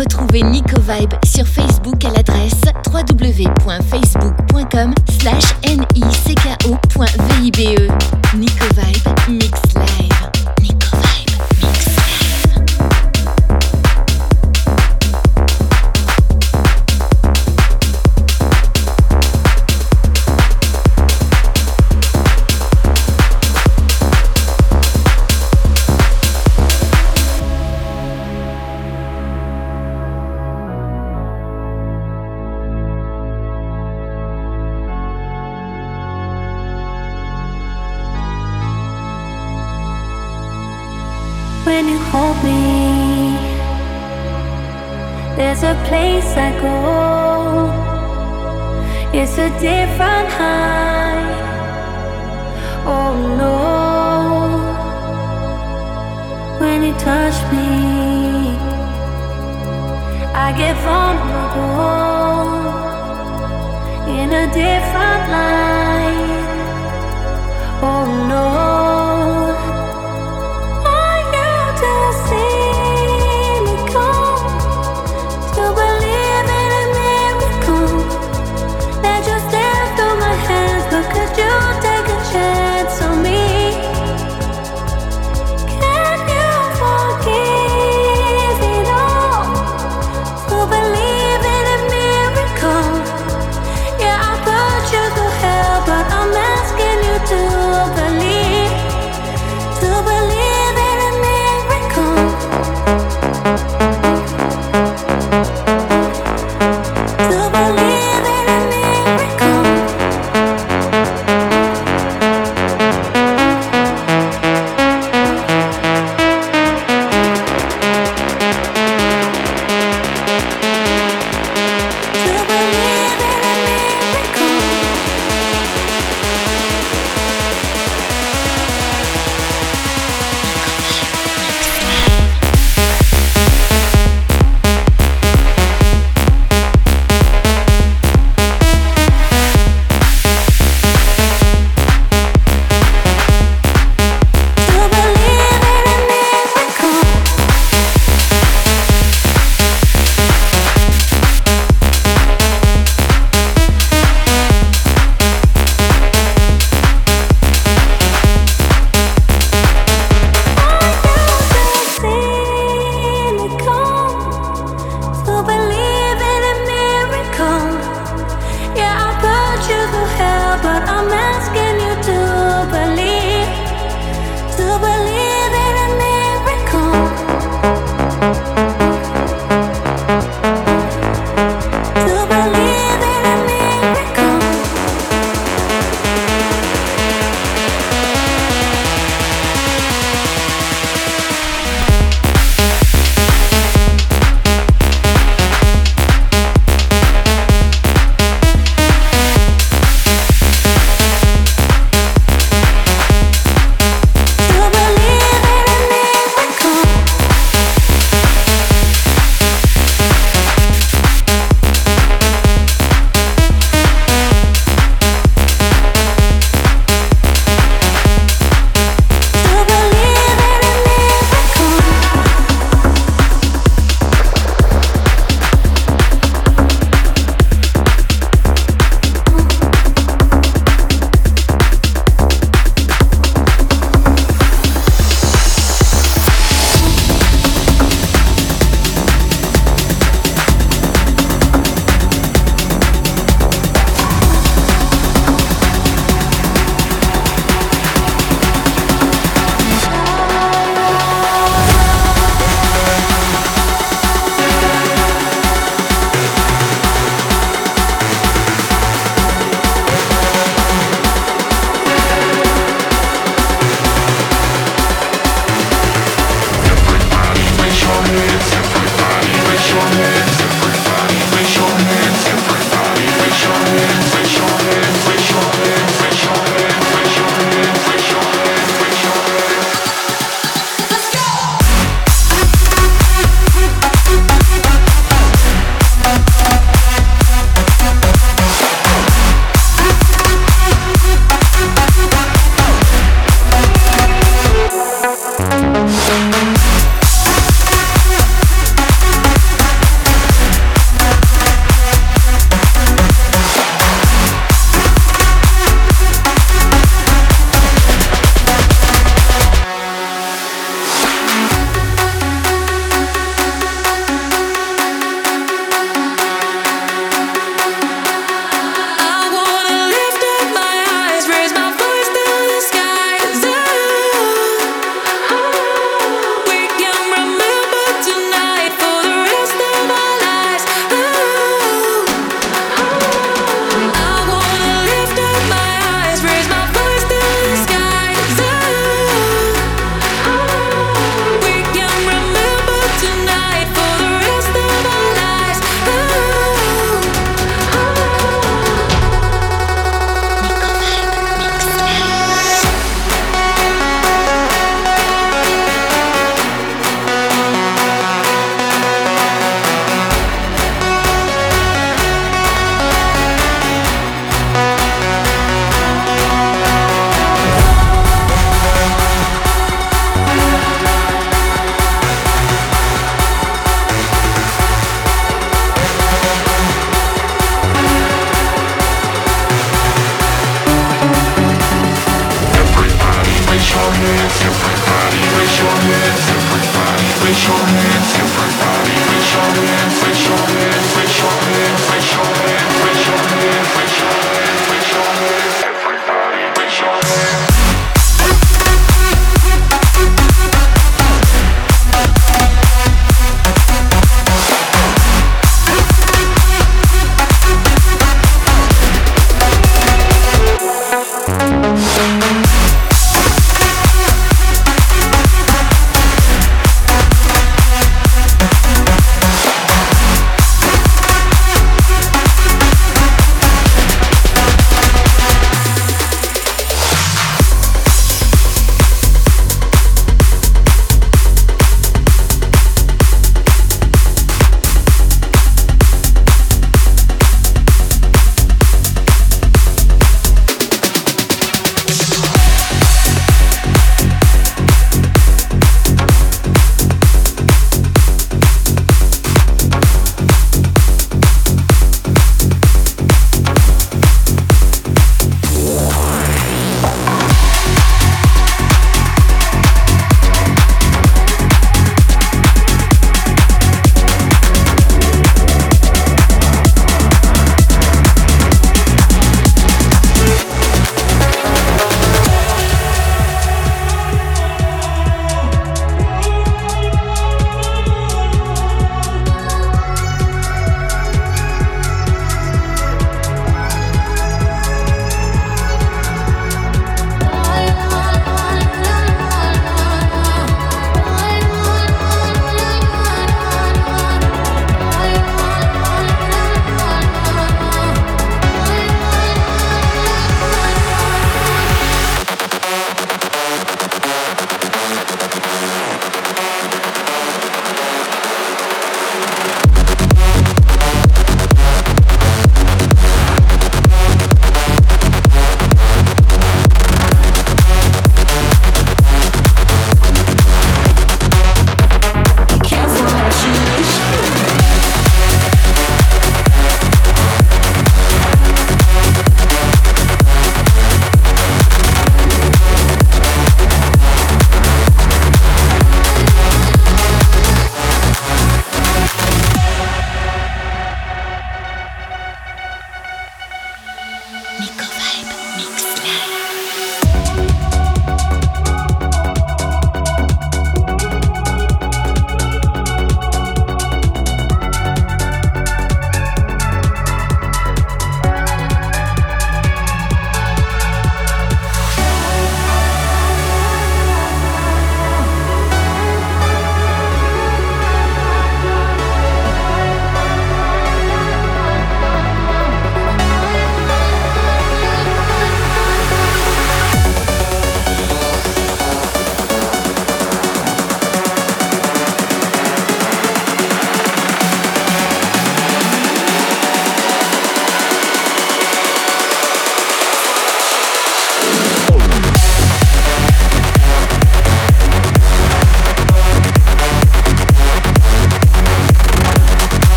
Retrouvez Nico Vibe sur Facebook à l'adresse www.facebook.com slash nicko.vibe. Nico Vibe.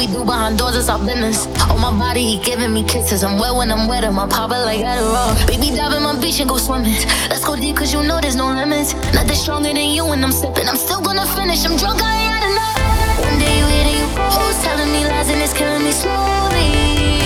we do behind doors is our business. Oh, my body, he giving me kisses. I'm wet when I'm wet, and my papa like Adderall. Baby, dive in my beach and go swimming. Let's go deep, cause you know there's no limits. Nothing stronger than you when I'm sipping. I'm still gonna finish, I'm drunk, I ain't had enough. One day you hear you, who's telling me lies and it's killing me slowly.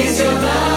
is your love.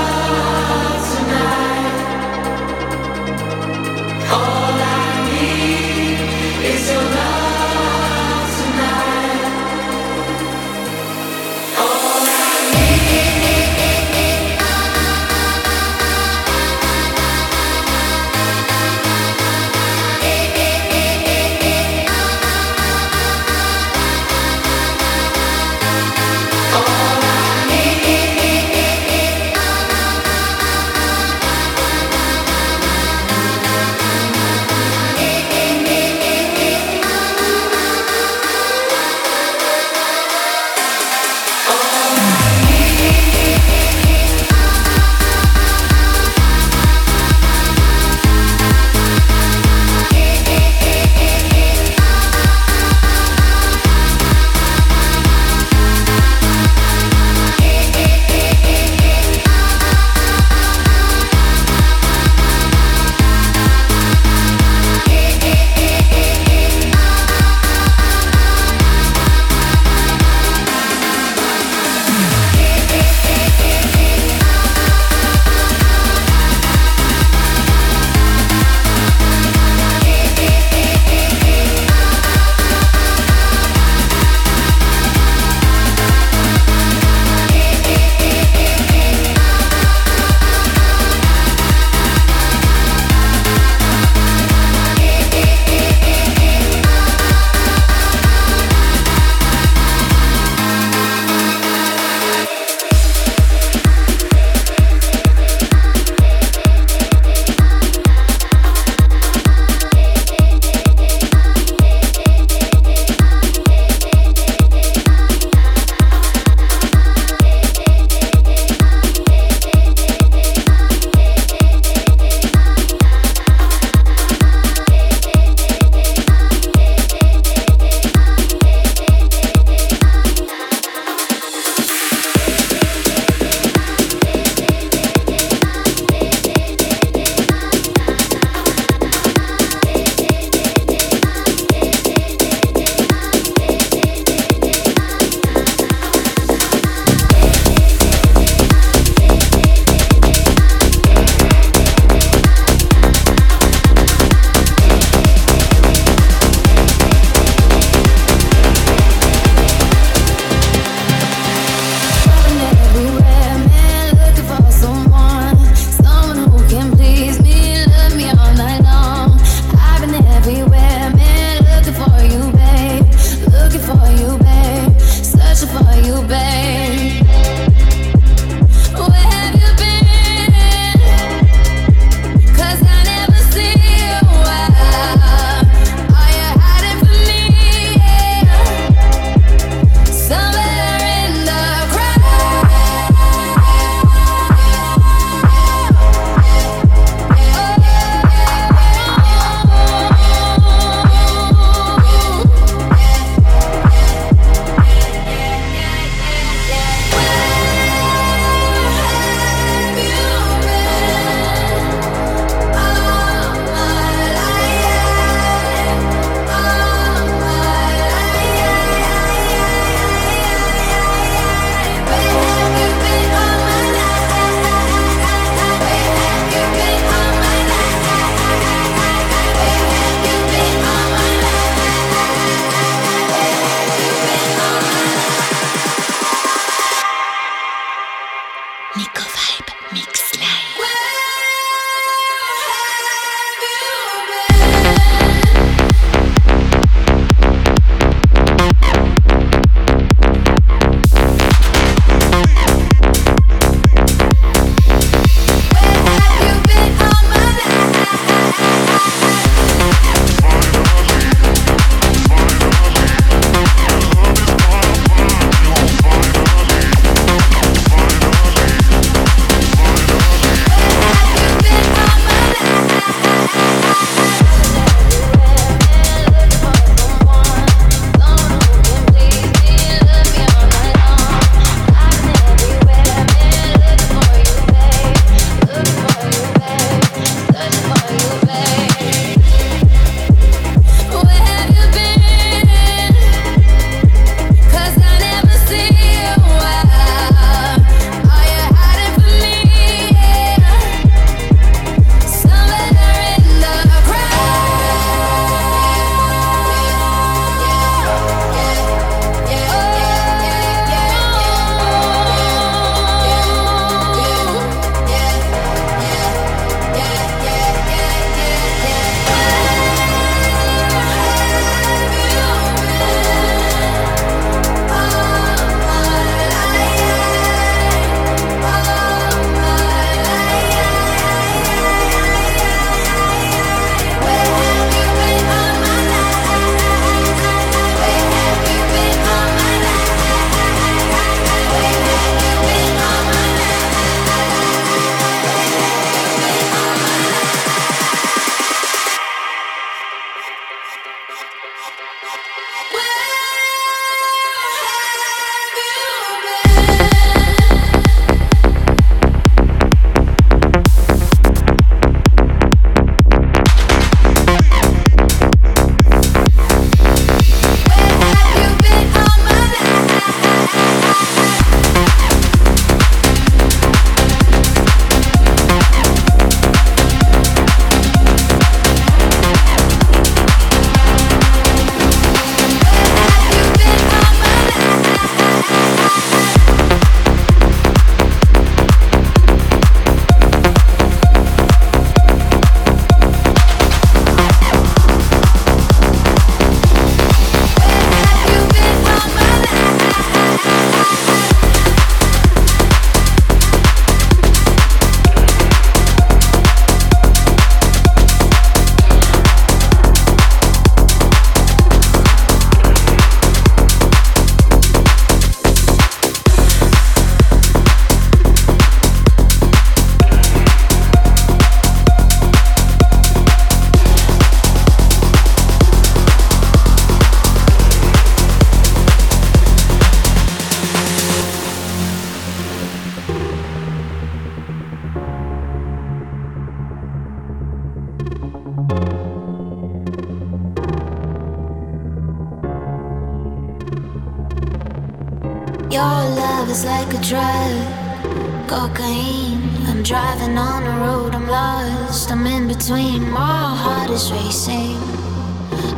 I'm driving on the road, I'm lost. I'm in between, my heart is racing.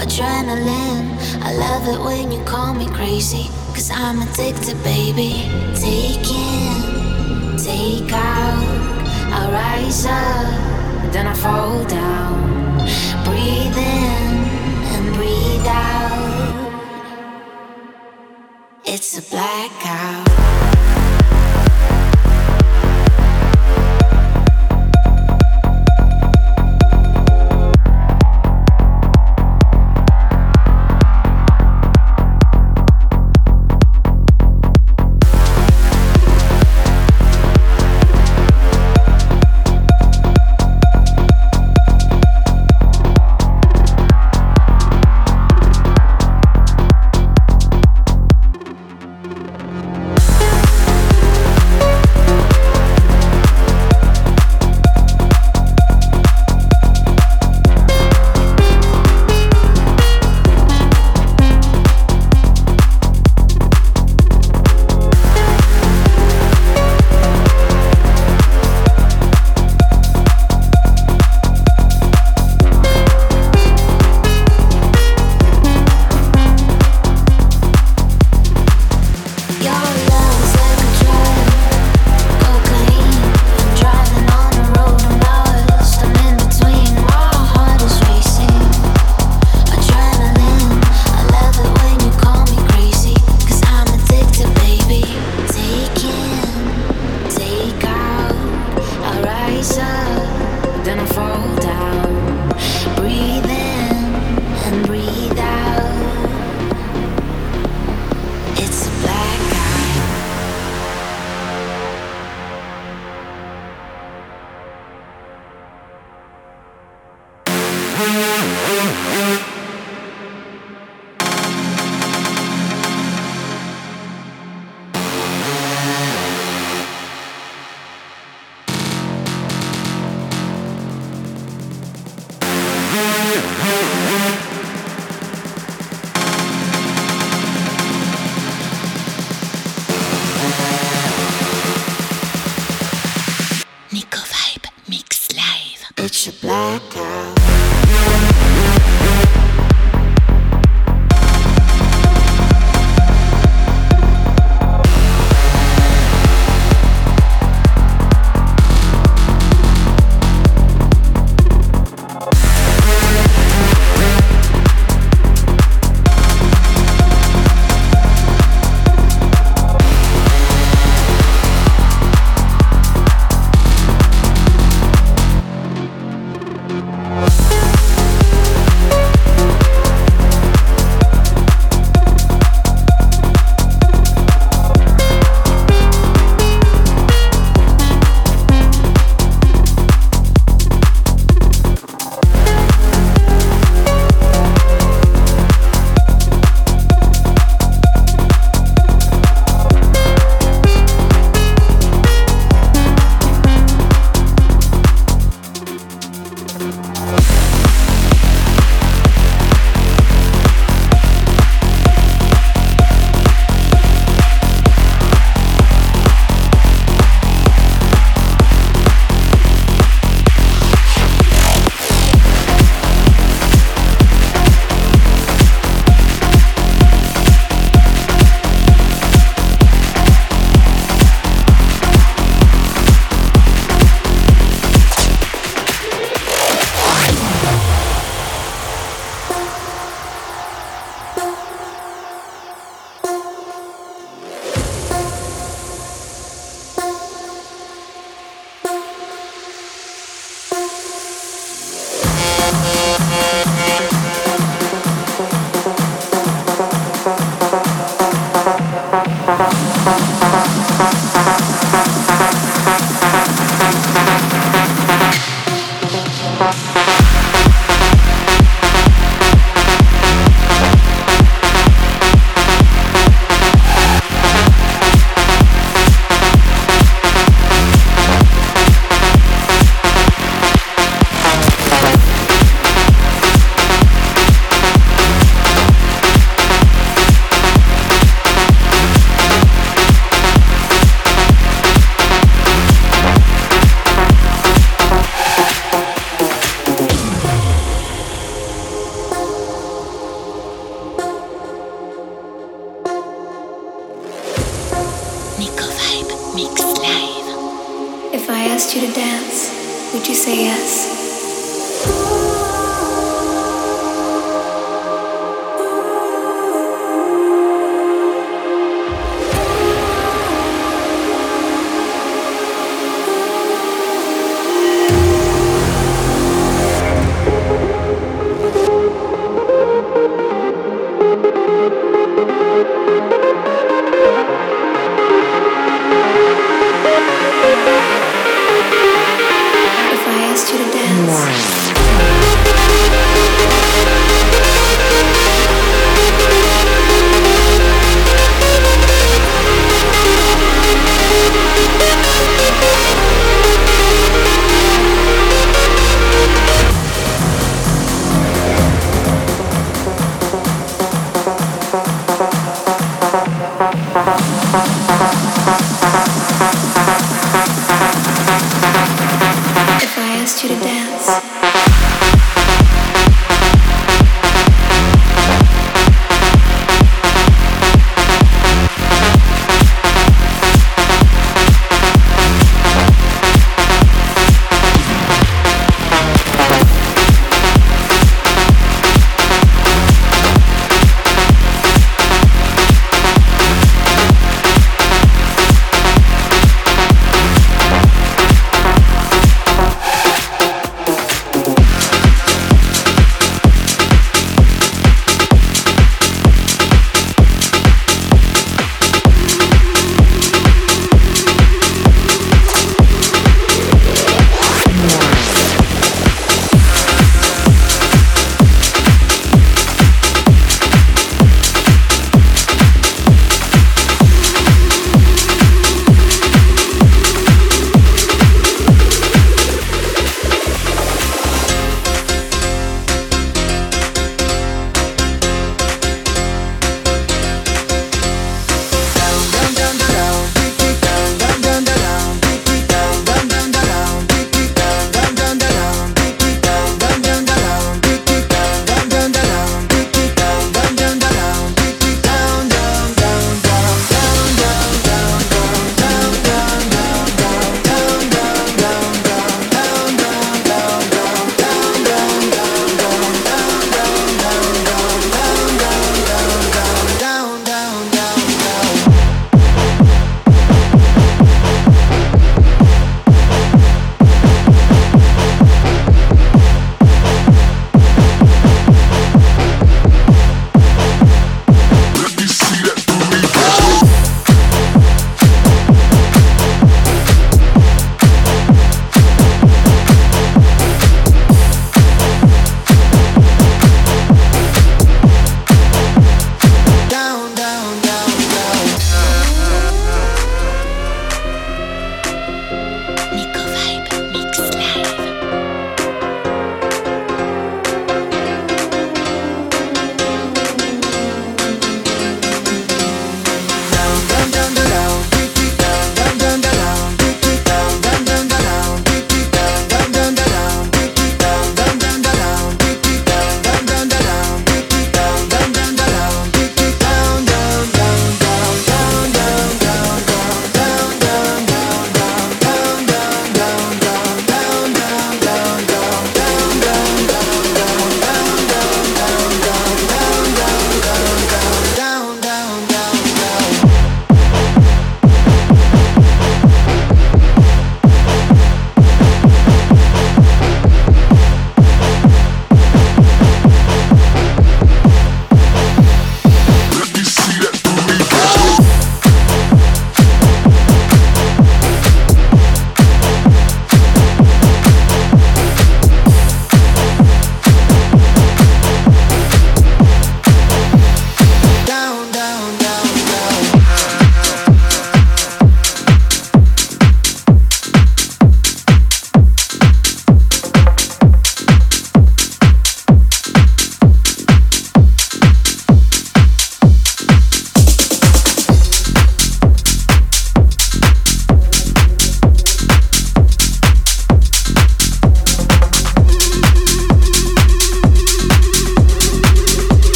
Adrenaline, I love it when you call me crazy. Cause I'm addicted, baby. Take in, take out. I rise up, then I fall down. Breathe in and breathe out. It's a blackout.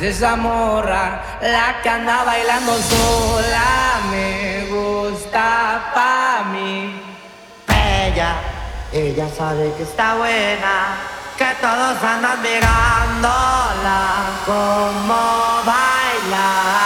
Esa morra, la que anda bailando sola, me gusta pa' mí. Ella, ella sabe que está buena, que todos andan mirándola como baila.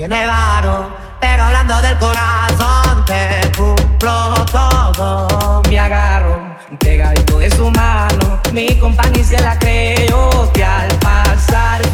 Tiene varo, pero hablando del corazón te cumplo todo. Me agarro pegadito de su mano, mi compañía se la creo que al pasar.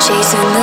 Chasing the